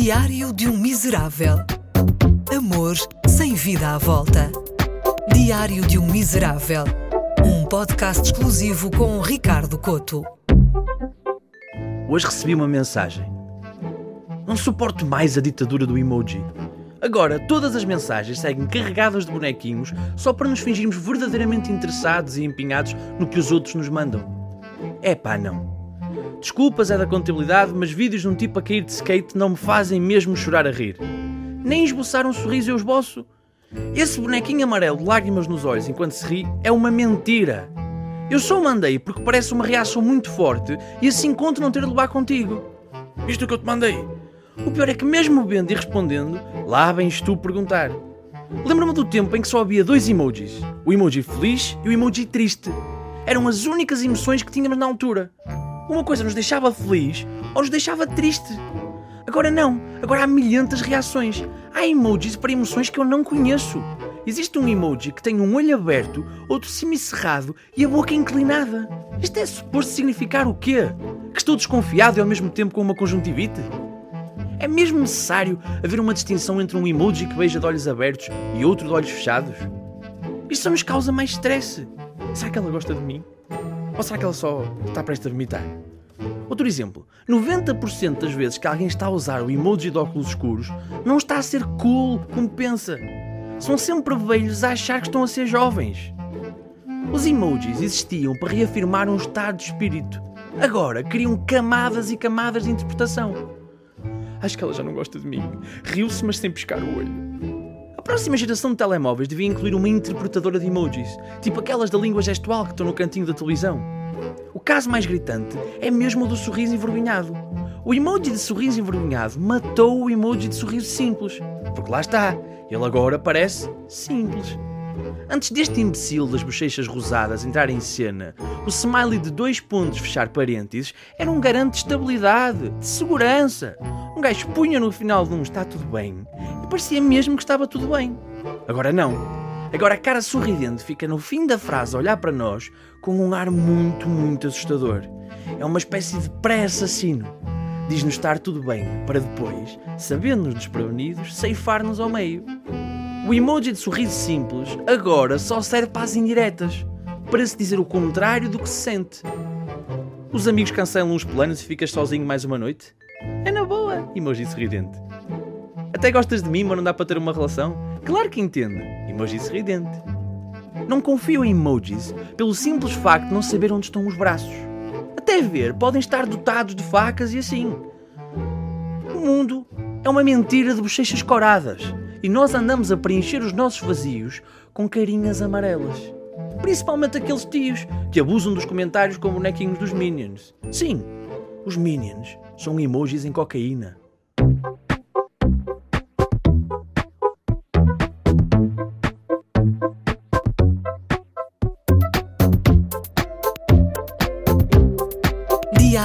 Diário de um Miserável. Amor sem vida à volta. Diário de um Miserável. Um podcast exclusivo com Ricardo Coto. Hoje recebi uma mensagem. Não suporto mais a ditadura do emoji. Agora, todas as mensagens seguem carregadas de bonequinhos só para nos fingirmos verdadeiramente interessados e empenhados no que os outros nos mandam. É pá, não. Desculpas é da contabilidade, mas vídeos de um tipo a cair de skate não me fazem mesmo chorar a rir. Nem esboçar um sorriso eu esboço. Esse bonequinho amarelo de lágrimas nos olhos enquanto se ri é uma mentira. Eu só o mandei porque parece uma reação muito forte e assim conto não ter de levar contigo. Isto que eu te mandei. O pior é que mesmo vendo e respondendo, lá vens tu perguntar. Lembro-me do tempo em que só havia dois emojis. O emoji feliz e o emoji triste. Eram as únicas emoções que tínhamos na altura. Uma coisa nos deixava feliz ou nos deixava triste. Agora não, agora há milhentas reações. Há emojis para emoções que eu não conheço. Existe um emoji que tem um olho aberto, outro semicerrado e a boca inclinada. Isto é suposto significar o quê? Que estou desconfiado e ao mesmo tempo com uma conjuntivite? É mesmo necessário haver uma distinção entre um emoji que beija de olhos abertos e outro de olhos fechados? Isto só nos causa mais stress. Será que ela gosta de mim? Ou será que ela só está prestes a vomitar? Outro exemplo: 90% das vezes que alguém está a usar o emoji de óculos escuros não está a ser cool como pensa. São sempre velhos a achar que estão a ser jovens. Os emojis existiam para reafirmar um estado de espírito. Agora criam camadas e camadas de interpretação. Acho que ela já não gosta de mim. Riu-se, mas sem piscar o olho. Próxima geração de telemóveis devia incluir uma interpretadora de emojis, tipo aquelas da língua gestual que estão no cantinho da televisão. O caso mais gritante é mesmo o do sorriso envergonhado. O emoji de sorriso envergonhado matou o emoji de sorriso simples. Porque lá está, ele agora parece simples. Antes deste imbecil das bochechas rosadas entrar em cena, o smiley de dois pontos fechar parênteses era um garante de estabilidade, de segurança. Um gajo punha no final de um está tudo bem parecia mesmo que estava tudo bem. Agora não. Agora a cara sorridente fica no fim da frase a olhar para nós com um ar muito, muito assustador. É uma espécie de pré-assassino. Diz-nos estar tudo bem, para depois, sabendo-nos desprevenidos, ceifar-nos ao meio. O emoji de sorriso simples agora só serve para as indiretas, para se dizer o contrário do que se sente. Os amigos cancelam os planos e ficas sozinho mais uma noite? É na boa, emoji sorridente. Até gostas de mim, mas não dá para ter uma relação? Claro que entendo. Emoji sorridente. Não confio em emojis pelo simples facto de não saber onde estão os braços. Até ver, podem estar dotados de facas e assim. O mundo é uma mentira de bochechas coradas e nós andamos a preencher os nossos vazios com carinhas amarelas. Principalmente aqueles tios que abusam dos comentários com bonequinhos dos Minions. Sim, os Minions são emojis em cocaína.